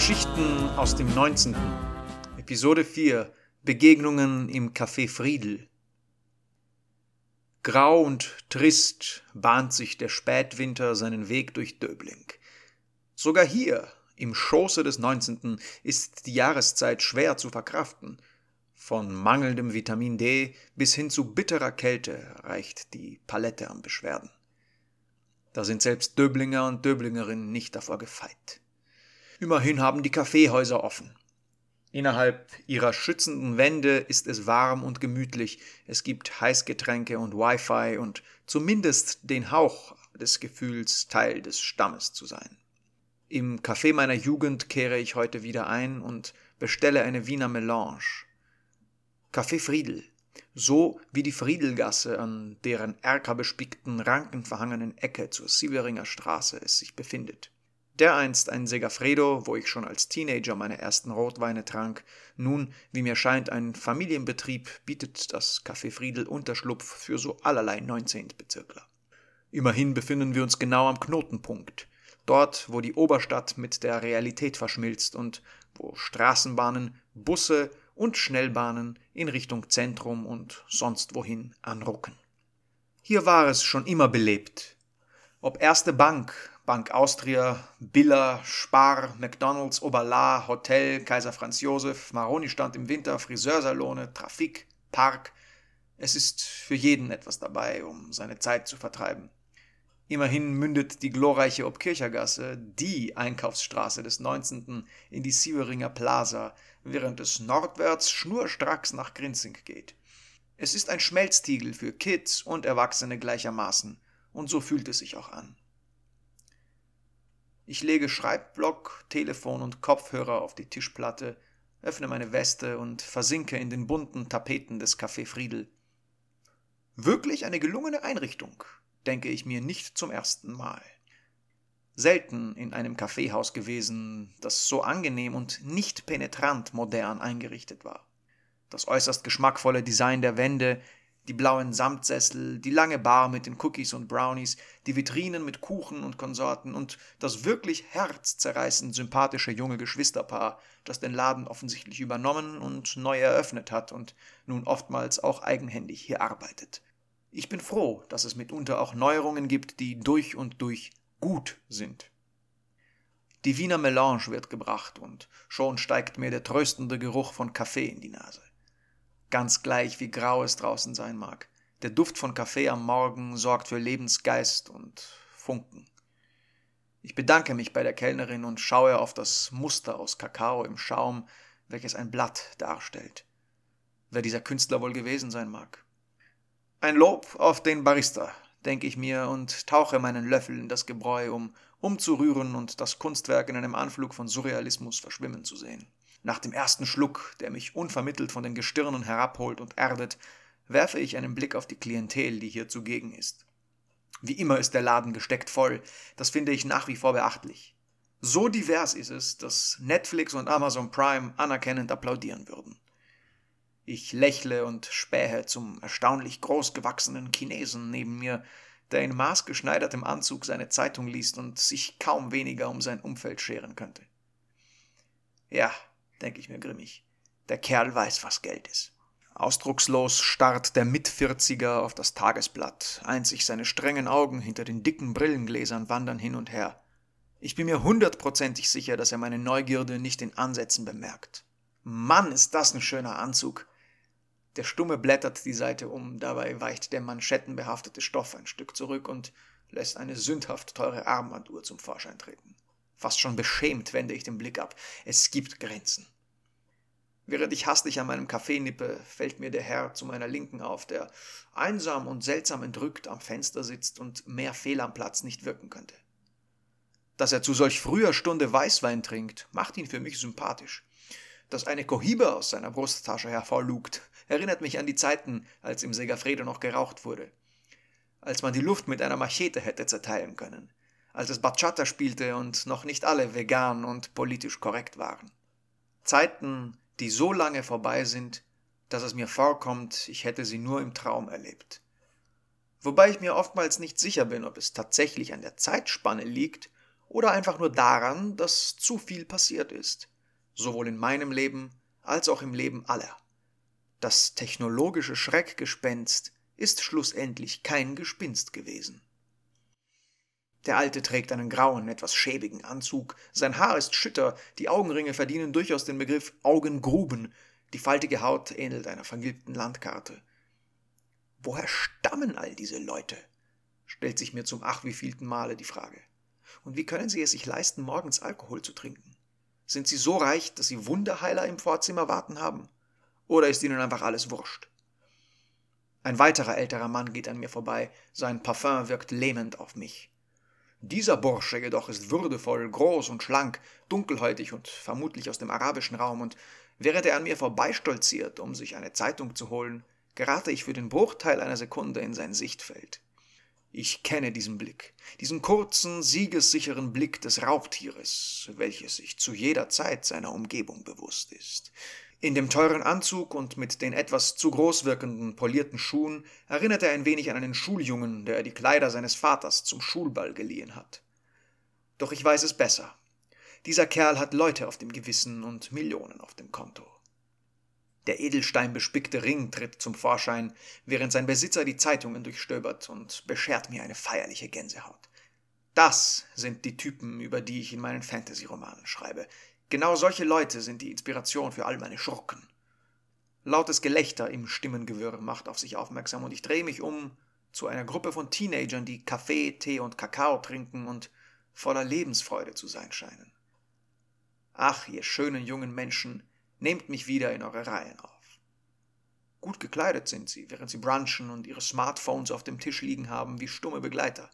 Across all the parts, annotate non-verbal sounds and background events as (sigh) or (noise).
Geschichten aus dem 19. Episode 4 Begegnungen im Café Friedel. Grau und trist bahnt sich der Spätwinter seinen Weg durch Döbling. Sogar hier, im Schoße des 19. ist die Jahreszeit schwer zu verkraften. Von mangelndem Vitamin D bis hin zu bitterer Kälte reicht die Palette an Beschwerden. Da sind selbst Döblinger und Döblingerinnen nicht davor gefeit. Immerhin haben die Kaffeehäuser offen. Innerhalb ihrer schützenden Wände ist es warm und gemütlich, es gibt Heißgetränke und Wi-Fi und zumindest den Hauch des Gefühls, Teil des Stammes zu sein. Im Café meiner Jugend kehre ich heute wieder ein und bestelle eine Wiener Melange. Café Friedel, so wie die Friedelgasse, an deren erkerbespickten, rankenverhangenen Ecke zur Sieveringer Straße es sich befindet. Dereinst ein Segafredo, wo ich schon als Teenager meine ersten Rotweine trank, nun, wie mir scheint, ein Familienbetrieb, bietet das Café Friedel Unterschlupf für so allerlei Neunzehntbezirkler. Immerhin befinden wir uns genau am Knotenpunkt, dort, wo die Oberstadt mit der Realität verschmilzt und wo Straßenbahnen, Busse und Schnellbahnen in Richtung Zentrum und sonst wohin anrucken. Hier war es schon immer belebt. Ob erste Bank, Bank Austria, Billa, Spar, McDonalds, Oberla, Hotel, Kaiser Franz Josef, Maroni stand im Winter, Friseursalone, Trafik, Park. Es ist für jeden etwas dabei, um seine Zeit zu vertreiben. Immerhin mündet die glorreiche Obkirchergasse, die Einkaufsstraße des 19. in die Sieveringer Plaza, während es nordwärts schnurstracks nach Grinzing geht. Es ist ein Schmelztiegel für Kids und Erwachsene gleichermaßen, und so fühlt es sich auch an. Ich lege Schreibblock, Telefon und Kopfhörer auf die Tischplatte, öffne meine Weste und versinke in den bunten Tapeten des Café Friedel. Wirklich eine gelungene Einrichtung, denke ich mir nicht zum ersten Mal. Selten in einem Kaffeehaus gewesen, das so angenehm und nicht penetrant modern eingerichtet war. Das äußerst geschmackvolle Design der Wände, die blauen Samtsessel, die lange Bar mit den Cookies und Brownies, die Vitrinen mit Kuchen und Konsorten und das wirklich herzzerreißend sympathische junge Geschwisterpaar, das den Laden offensichtlich übernommen und neu eröffnet hat und nun oftmals auch eigenhändig hier arbeitet. Ich bin froh, dass es mitunter auch Neuerungen gibt, die durch und durch gut sind. Die Wiener Melange wird gebracht und schon steigt mir der tröstende Geruch von Kaffee in die Nase ganz gleich wie grau es draußen sein mag. Der Duft von Kaffee am Morgen sorgt für Lebensgeist und Funken. Ich bedanke mich bei der Kellnerin und schaue auf das Muster aus Kakao im Schaum, welches ein Blatt darstellt. Wer dieser Künstler wohl gewesen sein mag. Ein Lob auf den Barista, denke ich mir und tauche meinen Löffel in das Gebräu, um umzurühren und das Kunstwerk in einem Anflug von Surrealismus verschwimmen zu sehen. Nach dem ersten Schluck, der mich unvermittelt von den Gestirnen herabholt und erdet, werfe ich einen Blick auf die Klientel, die hier zugegen ist. Wie immer ist der Laden gesteckt voll, das finde ich nach wie vor beachtlich. So divers ist es, dass Netflix und Amazon Prime anerkennend applaudieren würden. Ich lächle und spähe zum erstaunlich großgewachsenen Chinesen neben mir, der in maßgeschneidertem Anzug seine Zeitung liest und sich kaum weniger um sein Umfeld scheren könnte. Ja, denke ich mir grimmig. Der Kerl weiß, was Geld ist. Ausdruckslos starrt der Mitvierziger auf das Tagesblatt. Einzig seine strengen Augen hinter den dicken Brillengläsern wandern hin und her. Ich bin mir hundertprozentig sicher, dass er meine Neugierde nicht in Ansätzen bemerkt. Mann, ist das ein schöner Anzug. Der Stumme blättert die Seite um, dabei weicht der manschettenbehaftete Stoff ein Stück zurück und lässt eine sündhaft teure Armbanduhr zum Vorschein treten. Fast schon beschämt wende ich den Blick ab. Es gibt Grenzen. Während ich hastig an meinem Kaffee nippe, fällt mir der Herr zu meiner Linken auf, der einsam und seltsam entrückt am Fenster sitzt und mehr fehl am Platz nicht wirken könnte. Dass er zu solch früher Stunde Weißwein trinkt, macht ihn für mich sympathisch. Dass eine Kohibe aus seiner Brusttasche hervorlugt, erinnert mich an die Zeiten, als im Segafredo noch geraucht wurde. Als man die Luft mit einer Machete hätte zerteilen können als es Bachata spielte und noch nicht alle vegan und politisch korrekt waren. Zeiten, die so lange vorbei sind, dass es mir vorkommt, ich hätte sie nur im Traum erlebt. Wobei ich mir oftmals nicht sicher bin, ob es tatsächlich an der Zeitspanne liegt oder einfach nur daran, dass zu viel passiert ist, sowohl in meinem Leben als auch im Leben aller. Das technologische Schreckgespenst ist schlussendlich kein Gespinst gewesen. Der Alte trägt einen grauen, etwas schäbigen Anzug, sein Haar ist schütter, die Augenringe verdienen durchaus den Begriff Augengruben, die faltige Haut ähnelt einer vergilbten Landkarte. Woher stammen all diese Leute? stellt sich mir zum ach wievielten Male die Frage. Und wie können sie es sich leisten, morgens Alkohol zu trinken? Sind sie so reich, dass sie Wunderheiler im Vorzimmer warten haben? Oder ist ihnen einfach alles wurscht? Ein weiterer älterer Mann geht an mir vorbei, sein Parfum wirkt lähmend auf mich. Dieser Bursche jedoch ist würdevoll, groß und schlank, dunkelhäutig und vermutlich aus dem arabischen Raum, und während er an mir vorbeistolziert, um sich eine Zeitung zu holen, gerate ich für den Bruchteil einer Sekunde in sein Sichtfeld. Ich kenne diesen Blick, diesen kurzen, siegessicheren Blick des Raubtieres, welches sich zu jeder Zeit seiner Umgebung bewusst ist. In dem teuren Anzug und mit den etwas zu groß wirkenden polierten Schuhen erinnert er ein wenig an einen Schuljungen, der die Kleider seines Vaters zum Schulball geliehen hat. Doch ich weiß es besser. Dieser Kerl hat Leute auf dem Gewissen und Millionen auf dem Konto. Der edelsteinbespickte Ring tritt zum Vorschein, während sein Besitzer die Zeitungen durchstöbert und beschert mir eine feierliche Gänsehaut. Das sind die Typen, über die ich in meinen Fantasy-Romanen schreibe. Genau solche Leute sind die Inspiration für all meine Schurken. Lautes Gelächter im Stimmengewirr macht auf sich aufmerksam und ich drehe mich um zu einer Gruppe von Teenagern, die Kaffee, Tee und Kakao trinken und voller Lebensfreude zu sein scheinen. Ach, ihr schönen jungen Menschen, nehmt mich wieder in eure Reihen auf. Gut gekleidet sind sie, während sie brunchen und ihre Smartphones auf dem Tisch liegen haben wie stumme Begleiter.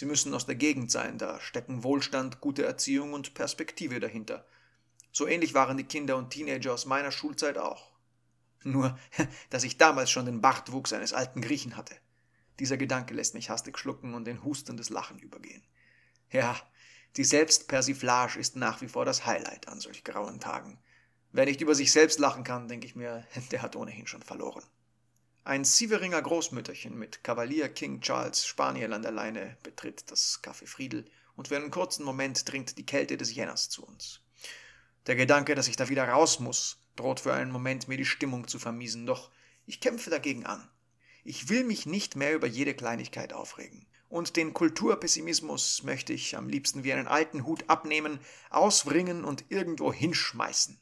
Sie müssen aus der Gegend sein, da stecken Wohlstand, gute Erziehung und Perspektive dahinter. So ähnlich waren die Kinder und Teenager aus meiner Schulzeit auch. Nur, (laughs) dass ich damals schon den Bartwuchs eines alten Griechen hatte. Dieser Gedanke lässt mich hastig schlucken und in hustendes Lachen übergehen. Ja, die Selbstpersiflage ist nach wie vor das Highlight an solch grauen Tagen. Wer nicht über sich selbst lachen kann, denke ich mir, (laughs) der hat ohnehin schon verloren. Ein Sieveringer Großmütterchen mit Kavalier King Charles Spaniel an der Leine betritt das Café Friedel und für einen kurzen Moment dringt die Kälte des Jänners zu uns. Der Gedanke, dass ich da wieder raus muss, droht für einen Moment mir die Stimmung zu vermiesen, doch ich kämpfe dagegen an. Ich will mich nicht mehr über jede Kleinigkeit aufregen. Und den Kulturpessimismus möchte ich am liebsten wie einen alten Hut abnehmen, auswringen und irgendwo hinschmeißen.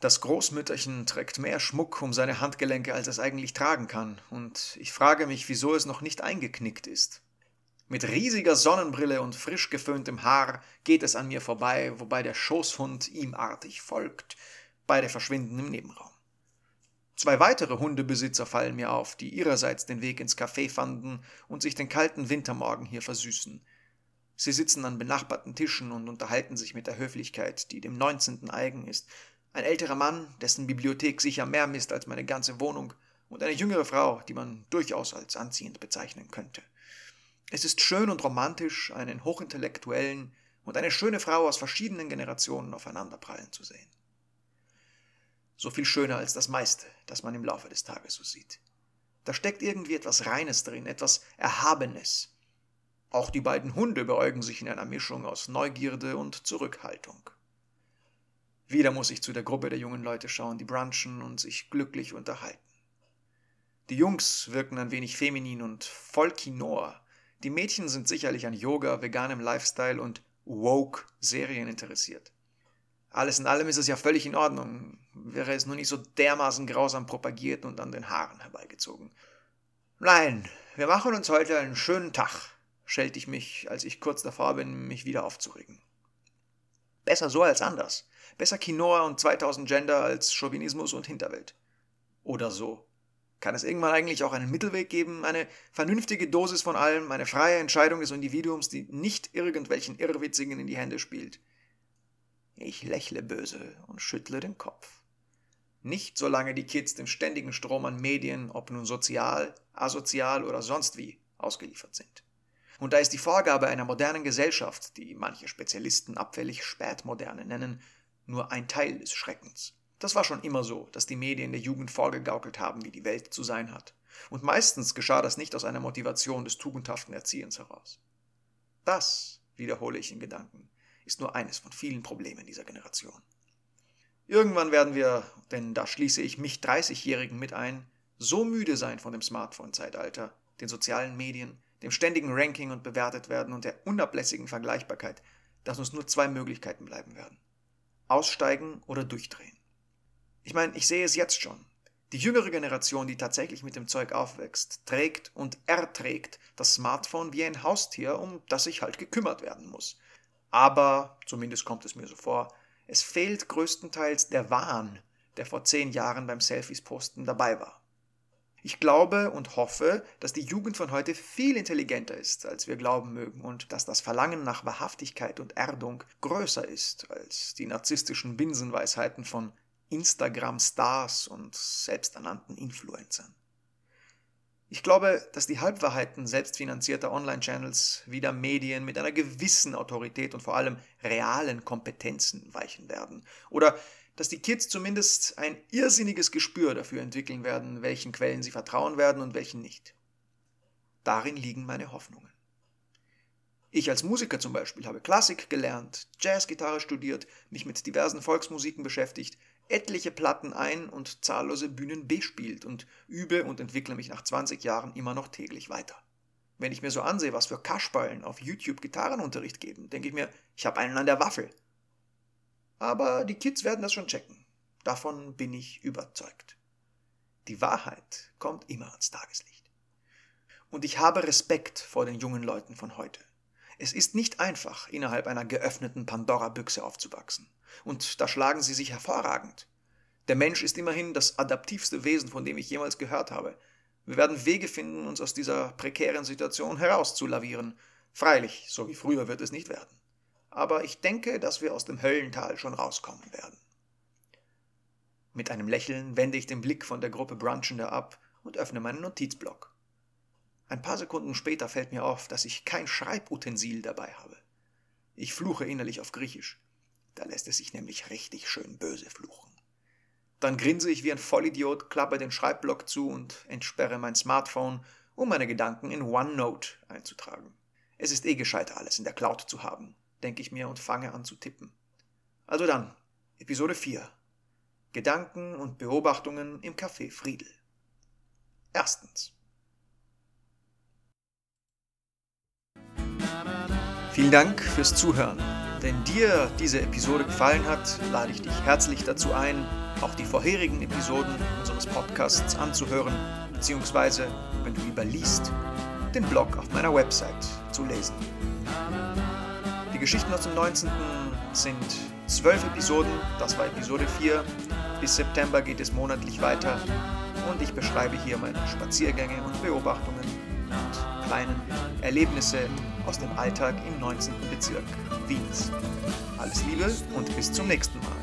Das Großmütterchen trägt mehr Schmuck um seine Handgelenke, als es eigentlich tragen kann, und ich frage mich, wieso es noch nicht eingeknickt ist. Mit riesiger Sonnenbrille und frisch geföhntem Haar geht es an mir vorbei, wobei der Schoßhund ihm artig folgt, beide verschwinden im Nebenraum. Zwei weitere Hundebesitzer fallen mir auf, die ihrerseits den Weg ins Café fanden und sich den kalten Wintermorgen hier versüßen. Sie sitzen an benachbarten Tischen und unterhalten sich mit der Höflichkeit, die dem Neunzehnten eigen ist, ein älterer Mann, dessen Bibliothek sicher mehr misst als meine ganze Wohnung, und eine jüngere Frau, die man durchaus als anziehend bezeichnen könnte. Es ist schön und romantisch, einen hochintellektuellen und eine schöne Frau aus verschiedenen Generationen aufeinanderprallen zu sehen. So viel schöner als das meiste, das man im Laufe des Tages so sieht. Da steckt irgendwie etwas Reines drin, etwas Erhabenes. Auch die beiden Hunde beäugen sich in einer Mischung aus Neugierde und Zurückhaltung. Wieder muss ich zu der Gruppe der jungen Leute schauen, die brunchen und sich glücklich unterhalten. Die Jungs wirken ein wenig feminin und voll Quinoa. Die Mädchen sind sicherlich an Yoga, veganem Lifestyle und woke Serien interessiert. Alles in allem ist es ja völlig in Ordnung, wäre es nur nicht so dermaßen grausam propagiert und an den Haaren herbeigezogen. Nein, wir machen uns heute einen schönen Tag, schelte ich mich, als ich kurz davor bin, mich wieder aufzuregen. Besser so als anders. Besser Quinoa und 2000 Gender als Chauvinismus und Hinterwelt. Oder so. Kann es irgendwann eigentlich auch einen Mittelweg geben, eine vernünftige Dosis von allem, eine freie Entscheidung des Individuums, die nicht irgendwelchen Irrwitzigen in die Hände spielt? Ich lächle böse und schüttle den Kopf. Nicht solange die Kids dem ständigen Strom an Medien, ob nun sozial, asozial oder sonst wie, ausgeliefert sind. Und da ist die Vorgabe einer modernen Gesellschaft, die manche Spezialisten abfällig Spätmoderne nennen, nur ein Teil des Schreckens. Das war schon immer so, dass die Medien der Jugend vorgegaukelt haben, wie die Welt zu sein hat. Und meistens geschah das nicht aus einer Motivation des tugendhaften Erziehens heraus. Das wiederhole ich in Gedanken, ist nur eines von vielen Problemen dieser Generation. Irgendwann werden wir, denn da schließe ich mich 30-Jährigen mit ein, so müde sein von dem Smartphone-Zeitalter, den sozialen Medien, dem ständigen Ranking und bewertet werden und der unablässigen Vergleichbarkeit, dass uns nur zwei Möglichkeiten bleiben werden. Aussteigen oder durchdrehen. Ich meine, ich sehe es jetzt schon. Die jüngere Generation, die tatsächlich mit dem Zeug aufwächst, trägt und erträgt das Smartphone wie ein Haustier, um das sich halt gekümmert werden muss. Aber, zumindest kommt es mir so vor, es fehlt größtenteils der Wahn, der vor zehn Jahren beim Selfies-Posten dabei war. Ich glaube und hoffe, dass die Jugend von heute viel intelligenter ist, als wir glauben mögen, und dass das Verlangen nach Wahrhaftigkeit und Erdung größer ist als die narzisstischen Binsenweisheiten von Instagram-Stars und selbsternannten Influencern. Ich glaube, dass die Halbwahrheiten selbstfinanzierter Online-Channels wieder Medien mit einer gewissen Autorität und vor allem realen Kompetenzen weichen werden. Oder dass die Kids zumindest ein irrsinniges Gespür dafür entwickeln werden, welchen Quellen sie vertrauen werden und welchen nicht. Darin liegen meine Hoffnungen. Ich als Musiker zum Beispiel habe Klassik gelernt, Jazzgitarre studiert, mich mit diversen Volksmusiken beschäftigt, etliche Platten ein und zahllose Bühnen bespielt und übe und entwickle mich nach 20 Jahren immer noch täglich weiter. Wenn ich mir so ansehe, was für Kaschballen auf YouTube Gitarrenunterricht geben, denke ich mir, ich habe einen an der Waffel. Aber die Kids werden das schon checken. Davon bin ich überzeugt. Die Wahrheit kommt immer ans Tageslicht. Und ich habe Respekt vor den jungen Leuten von heute. Es ist nicht einfach, innerhalb einer geöffneten Pandora-Büchse aufzuwachsen. Und da schlagen sie sich hervorragend. Der Mensch ist immerhin das adaptivste Wesen, von dem ich jemals gehört habe. Wir werden Wege finden, uns aus dieser prekären Situation herauszulavieren. Freilich, so wie früher wird es nicht werden. Aber ich denke, dass wir aus dem Höllental schon rauskommen werden. Mit einem Lächeln wende ich den Blick von der Gruppe Brunchender ab und öffne meinen Notizblock. Ein paar Sekunden später fällt mir auf, dass ich kein Schreibutensil dabei habe. Ich fluche innerlich auf Griechisch. Da lässt es sich nämlich richtig schön böse fluchen. Dann grinse ich wie ein Vollidiot, klappe den Schreibblock zu und entsperre mein Smartphone, um meine Gedanken in OneNote einzutragen. Es ist eh gescheiter, alles in der Cloud zu haben, denke ich mir und fange an zu tippen. Also dann, Episode 4. Gedanken und Beobachtungen im Café Friedel. Erstens. Vielen Dank fürs Zuhören. Wenn dir diese Episode gefallen hat, lade ich dich herzlich dazu ein, auch die vorherigen Episoden unseres Podcasts anzuhören, beziehungsweise, wenn du lieber liest, den Blog auf meiner Website zu lesen. Die Geschichten aus dem 19. sind zwölf Episoden, das war Episode 4. Bis September geht es monatlich weiter und ich beschreibe hier meine Spaziergänge und Beobachtungen und kleinen Erlebnisse aus dem Alltag im 19. Bezirk Wiens. Alles Liebe und bis zum nächsten Mal.